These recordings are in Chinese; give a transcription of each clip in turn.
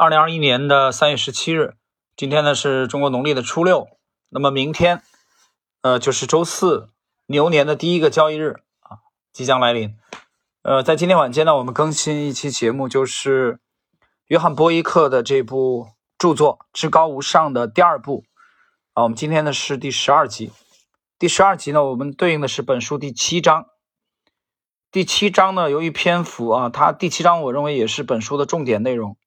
二零二一年的三月十七日，今天呢是中国农历的初六，那么明天，呃，就是周四，牛年的第一个交易日啊，即将来临。呃，在今天晚间呢，我们更新一期节目，就是约翰波伊克的这部著作《至高无上》的第二部啊。我们今天呢是第十二集，第十二集呢，我们对应的是本书第七章。第七章呢，由于篇幅啊，它第七章我认为也是本书的重点内容。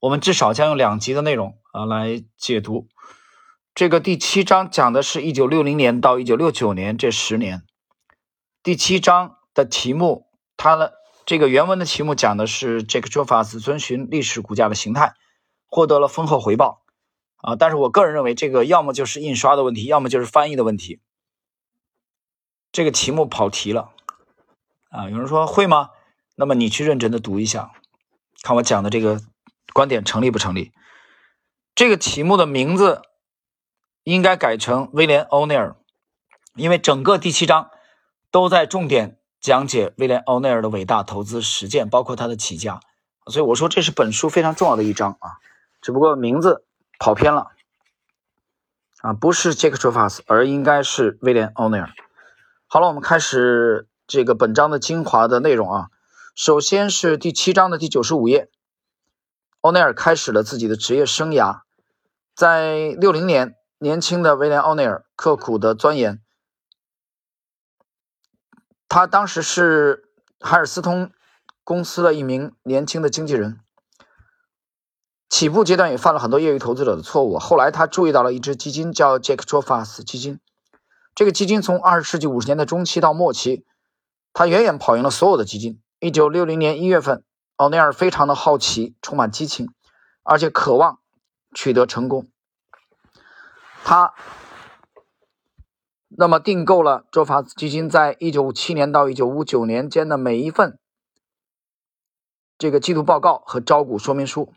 我们至少将用两集的内容啊来解读这个第七章，讲的是一九六零年到一九六九年这十年。第七章的题目，它的这个原文的题目讲的是这个 j o f a s 遵循历史股价的形态，获得了丰厚回报啊。但是我个人认为，这个要么就是印刷的问题，要么就是翻译的问题。这个题目跑题了啊！有人说会吗？那么你去认真的读一下，看我讲的这个。观点成立不成立？这个题目的名字应该改成威廉·欧内尔，因为整个第七章都在重点讲解威廉·欧内尔的伟大投资实践，包括他的起家。所以我说这是本书非常重要的一章啊，只不过名字跑偏了啊，不是杰克·卓法斯，而应该是威廉·欧内尔。好了，我们开始这个本章的精华的内容啊。首先是第七章的第九十五页。欧内尔开始了自己的职业生涯，在六零年，年轻的威廉·欧内尔刻苦的钻研。他当时是海尔斯通公司的一名年轻的经纪人，起步阶段也犯了很多业余投资者的错误。后来他注意到了一支基金，叫杰克·卓法斯基金。这个基金从二十世纪五十年代中期到末期，他远远跑赢了所有的基金。一九六零年一月份。奥内尔非常的好奇，充满激情，而且渴望取得成功。他那么订购了卓法斯基金在一九五七年到一九五九年间的每一份这个季度报告和招股说明书。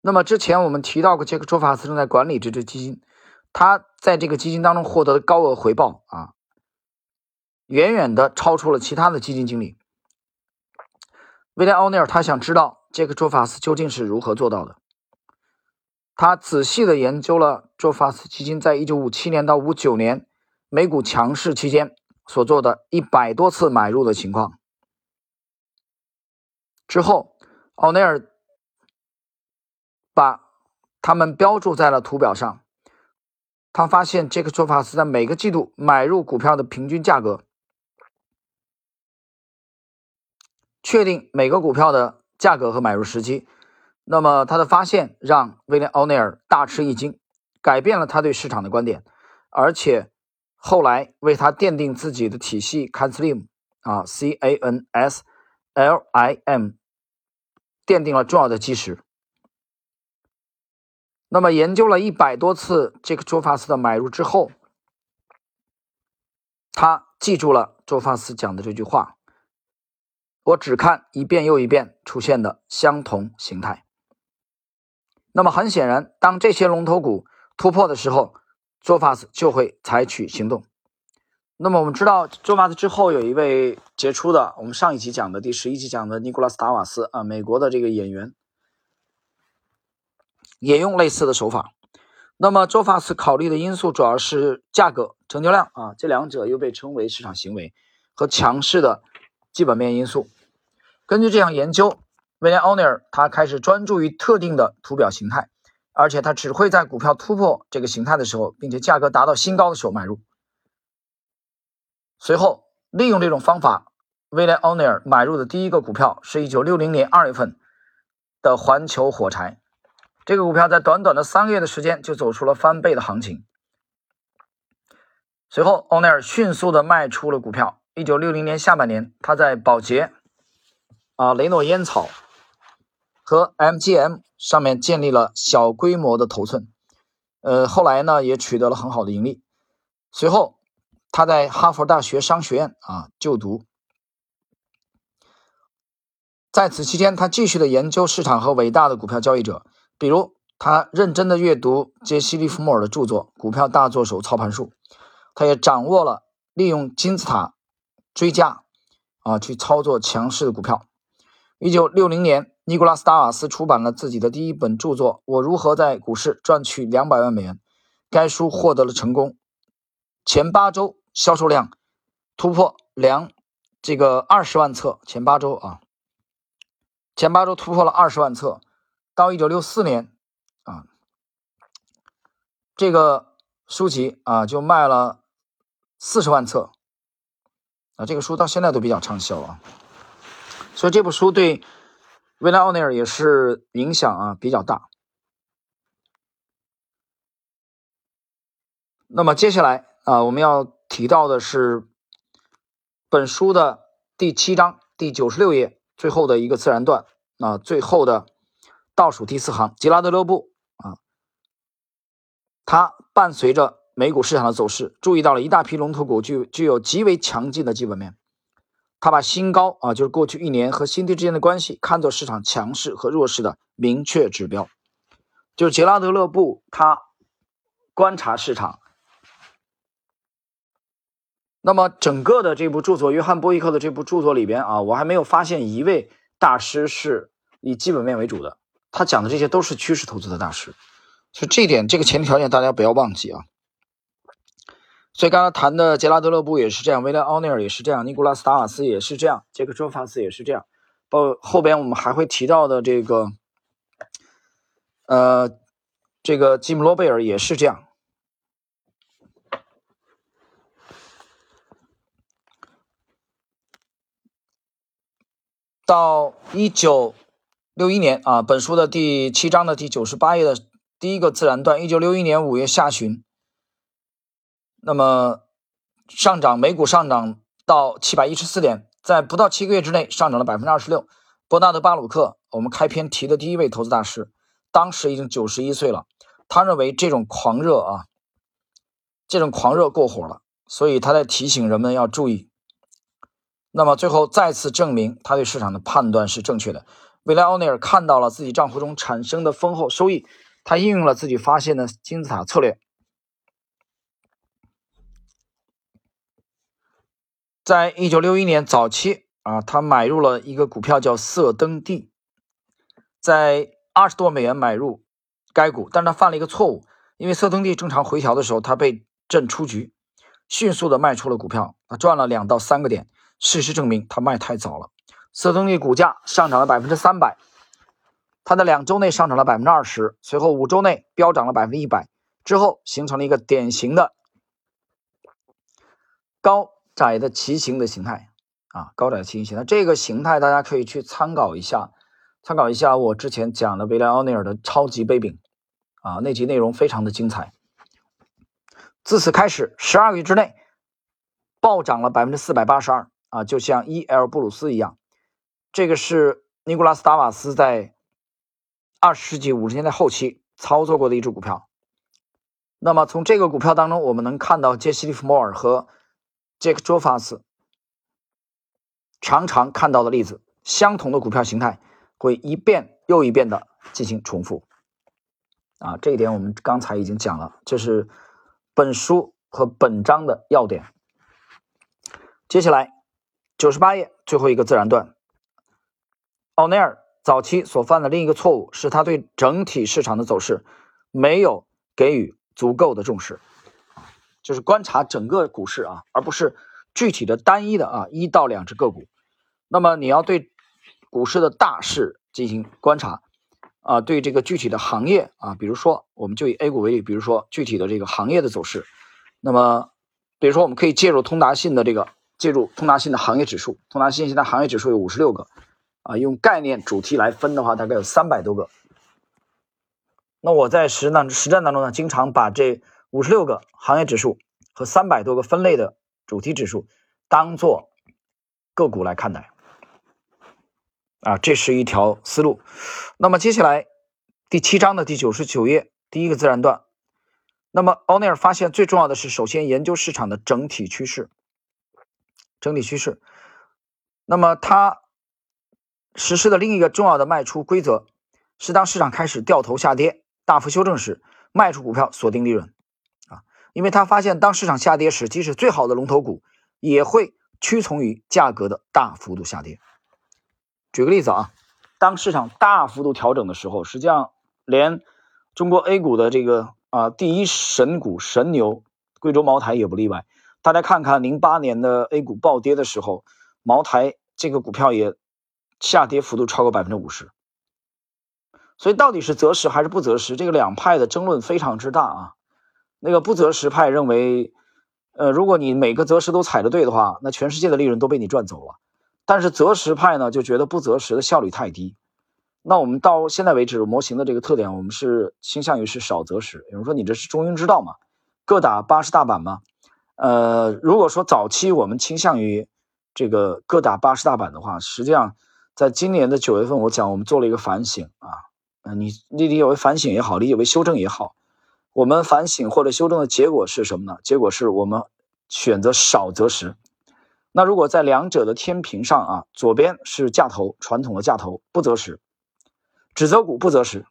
那么之前我们提到过，杰克卓法斯正在管理这支基金，他在这个基金当中获得的高额回报啊，远远的超出了其他的基金经理。威廉·奥尼尔他想知道杰克·卓法斯究竟是如何做到的。他仔细的研究了卓法斯基金在1957年到59年美股强势期间所做的一百多次买入的情况。之后，奥尼尔把他们标注在了图表上。他发现杰克·卓法斯在每个季度买入股票的平均价格。确定每个股票的价格和买入时机，那么他的发现让威廉·奥内尔大吃一惊，改变了他对市场的观点，而且后来为他奠定自己的体系 Canslim 啊 C A N S L I M 奠定了重要的基石。那么研究了一百多次这个·卓法斯的买入之后，他记住了卓法斯讲的这句话。我只看一遍又一遍出现的相同形态。那么很显然，当这些龙头股突破的时候，做法斯就会采取行动。那么我们知道，做法斯之后有一位杰出的，我们上一集讲的第十一集讲的尼古拉斯达瓦斯啊，美国的这个演员，也用类似的手法。那么做法斯考虑的因素主要是价格、成交量啊，这两者又被称为市场行为和强势的基本面因素。根据这项研究，威廉·奥尼尔他开始专注于特定的图表形态，而且他只会在股票突破这个形态的时候，并且价格达到新高的时候买入。随后，利用这种方法，威廉·奥尼尔买入的第一个股票是一九六零年二月份的环球火柴。这个股票在短短的三个月的时间就走出了翻倍的行情。随后，奥尼尔迅速的卖出了股票。一九六零年下半年，他在宝洁。啊，雷诺烟草和 MGM 上面建立了小规模的头寸，呃，后来呢也取得了很好的盈利。随后，他在哈佛大学商学院啊就读，在此期间，他继续的研究市场和伟大的股票交易者，比如他认真的阅读杰西·利弗莫尔的著作《股票大作手操盘术》，他也掌握了利用金字塔追加啊去操作强势的股票。一九六零年尼古拉斯·达瓦斯出版了自己的第一本著作《我如何在股市赚取两百万美元》。该书获得了成功，前八周销售量突破两这个二十万册。前八周啊，前八周突破了二十万册。到一九六四年啊，这个书籍啊就卖了四十万册啊。这个书到现在都比较畅销啊，所以这部书对。维莱奥内尔也是影响啊比较大。那么接下来啊，我们要提到的是本书的第七章第九十六页最后的一个自然段啊，最后的倒数第四行，吉拉德勒布啊，他伴随着美股市场的走势，注意到了一大批龙头股具具有极为强劲的基本面。他把新高啊，就是过去一年和新低之间的关系，看作市场强势和弱势的明确指标。就是杰拉德勒布他观察市场。那么整个的这部著作，约翰波伊克的这部著作里边啊，我还没有发现一位大师是以基本面为主的。他讲的这些都是趋势投资的大师，所以这一点这个前提条件大家不要忘记啊。所以刚才谈的杰拉德勒布也是这样，威廉奥尼尔也是这样，尼古拉斯达瓦斯也是这样，杰克周法斯也是这样，包后边我们还会提到的这个，呃，这个吉姆罗贝尔也是这样。到一九六一年啊，本书的第七章的第九十八页的第一个自然段，一九六一年五月下旬。那么，上涨，美股上涨到七百一十四点，在不到七个月之内上涨了百分之二十六。伯纳德·巴鲁克，我们开篇提的第一位投资大师，当时已经九十一岁了。他认为这种狂热啊，这种狂热过火了，所以他在提醒人们要注意。那么最后再次证明他对市场的判断是正确的。未来奥尼尔看到了自己账户中产生的丰厚收益，他应用了自己发现的金字塔策略。在一九六一年早期啊，他买入了一个股票叫色登地，在二十多美元买入该股，但他犯了一个错误，因为色登地正常回调的时候，他被震出局，迅速的卖出了股票，他赚了两到三个点。事实证明他卖太早了，色登地股价上涨了百分之三百，它的两周内上涨了百分之二十，随后五周内飙涨了百分之一百，之后形成了一个典型的高。窄的旗形的形态啊，高窄的旗形形态，这个形态大家可以去参考一下，参考一下我之前讲的维莱奥尼尔的超级杯柄啊，那集内容非常的精彩。自此开始，十二个月之内暴涨了百分之四百八十二啊，就像 E.L. 布鲁斯一样。这个是尼古拉斯达瓦斯在二十世纪五十年代后期操作过的一只股票。那么从这个股票当中，我们能看到杰西·利弗莫尔和杰克·卓法斯常常看到的例子，相同的股票形态会一遍又一遍的进行重复。啊，这一点我们刚才已经讲了，这是本书和本章的要点。接下来九十八页最后一个自然段，奥内尔早期所犯的另一个错误是他对整体市场的走势没有给予足够的重视。就是观察整个股市啊，而不是具体的单一的啊一到两只个股。那么你要对股市的大势进行观察啊，对这个具体的行业啊，比如说我们就以 A 股为例，比如说具体的这个行业的走势。那么比如说我们可以介入通达信的这个介入通达信的行业指数，通达信现在行业指数有五十六个啊，用概念主题来分的话，大概有三百多个。那我在实战实战当中呢，经常把这。五十六个行业指数和三百多个分类的主题指数，当做个股来看待，啊，这是一条思路。那么接下来第七章的第九十九页第一个自然段，那么奥尼尔发现最重要的是，首先研究市场的整体趋势，整体趋势。那么他实施的另一个重要的卖出规则是，当市场开始掉头下跌、大幅修正时，卖出股票锁定利润。因为他发现，当市场下跌时，即使最好的龙头股也会屈从于价格的大幅度下跌。举个例子啊，当市场大幅度调整的时候，实际上连中国 A 股的这个啊第一神股神牛贵州茅台也不例外。大家看看零八年的 A 股暴跌的时候，茅台这个股票也下跌幅度超过百分之五十。所以到底是择时还是不择时，这个两派的争论非常之大啊。那个不择时派认为，呃，如果你每个择时都踩得对的话，那全世界的利润都被你赚走了。但是择时派呢，就觉得不择时的效率太低。那我们到现在为止，模型的这个特点，我们是倾向于是少择时。有人说你这是中庸之道嘛？各打八十大板嘛？呃，如果说早期我们倾向于这个各打八十大板的话，实际上在今年的九月份，我讲我们做了一个反省啊。啊，你理解为反省也好，理解为修正也好，我们反省或者修正的结果是什么呢？结果是我们选择少择时。那如果在两者的天平上啊，左边是价投，传统的价投不择时，只择股不择时，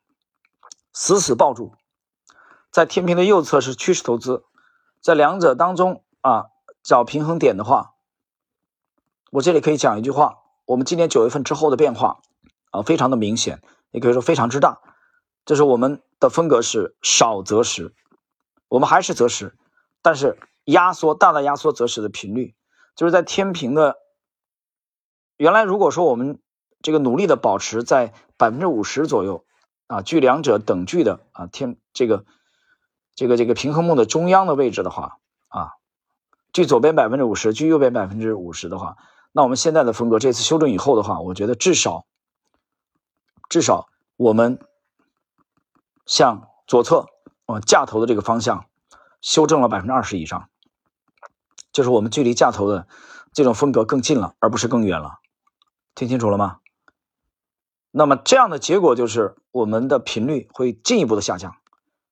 死死抱住；在天平的右侧是趋势投资，在两者当中啊找平衡点的话，我这里可以讲一句话：我们今年九月份之后的变化啊，非常的明显。也可以说非常之大，就是我们的风格是少择时，我们还是择时，但是压缩大大压缩择时的频率，就是在天平的原来如果说我们这个努力的保持在百分之五十左右啊，距两者等距的啊天这个这个这个平衡木的中央的位置的话啊，距左边百分之五十，距右边百分之五十的话，那我们现在的风格这次修正以后的话，我觉得至少。至少我们向左侧啊价头的这个方向修正了百分之二十以上，就是我们距离价头的这种风格更近了，而不是更远了。听清楚了吗？那么这样的结果就是我们的频率会进一步的下降。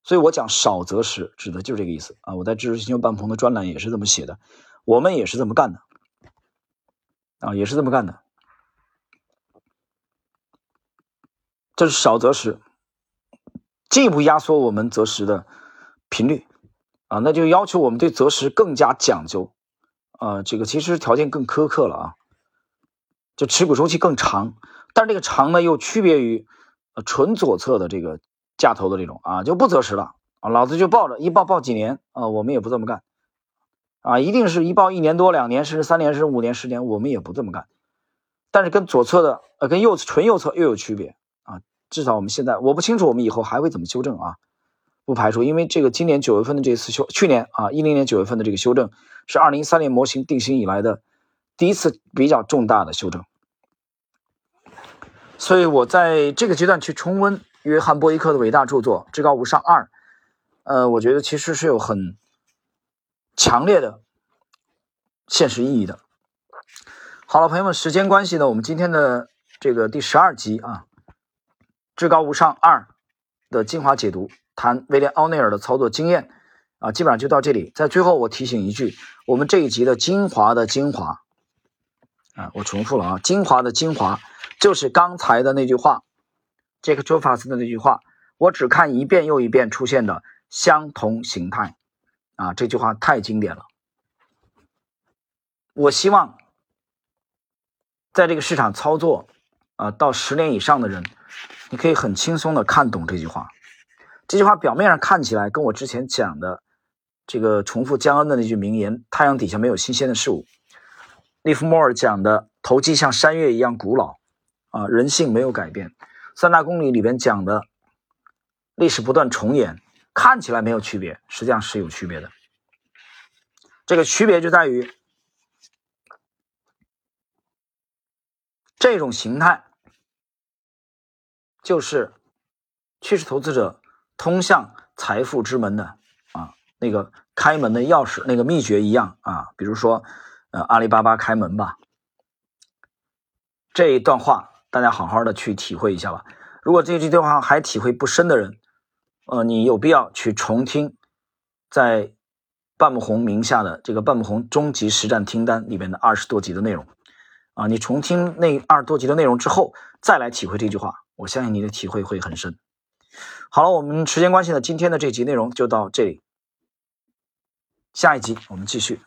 所以我讲少则时，指的就是这个意思啊。我在知识星球半鹏的专栏也是这么写的，我们也是这么干的啊，也是这么干的。这是少择时，进一步压缩我们择时的频率啊，那就要求我们对择时更加讲究啊。这个其实条件更苛刻了啊，就持股周期更长，但是这个长呢又区别于纯左侧的这个价投的这种啊，就不择时了啊，老子就抱着一抱抱几年啊，我们也不这么干啊，一定是一抱一年多、两年甚至三年甚至五年、十年，我们也不这么干。但是跟左侧的呃，跟右纯右侧又有区别。至少我们现在我不清楚，我们以后还会怎么修正啊？不排除，因为这个今年九月份的这次修，去年啊一零年九月份的这个修正，是二零一三年模型定型以来的第一次比较重大的修正。所以我在这个阶段去重温约翰波伊克的伟大著作《至高无上二》，呃，我觉得其实是有很强烈的现实意义的。好了，朋友们，时间关系呢，我们今天的这个第十二集啊。至高无上二的精华解读，谈威廉奥内尔的操作经验啊，基本上就到这里。在最后，我提醒一句，我们这一集的精华的精华啊，我重复了啊，精华的精华就是刚才的那句话，杰克·卓法斯的那句话，我只看一遍又一遍出现的相同形态啊，这句话太经典了。我希望在这个市场操作啊，到十年以上的人。你可以很轻松的看懂这句话，这句话表面上看起来跟我之前讲的这个重复江恩的那句名言“太阳底下没有新鲜的事物”，利弗莫尔讲的“投机像山岳一样古老”，啊，人性没有改变，三大公理里边讲的“历史不断重演”，看起来没有区别，实际上是有区别的。这个区别就在于这种形态。就是趋势投资者通向财富之门的啊，那个开门的钥匙，那个秘诀一样啊。比如说，呃，阿里巴巴开门吧。这一段话大家好好的去体会一下吧。如果这句对话还体会不深的人，呃，你有必要去重听在半亩红名下的这个半亩红终极实战听单里面的二十多集的内容啊。你重听那二十多集的内容之后，再来体会这句话。我相信你的体会会很深。好了，我们时间关系呢，今天的这集内容就到这里，下一集我们继续。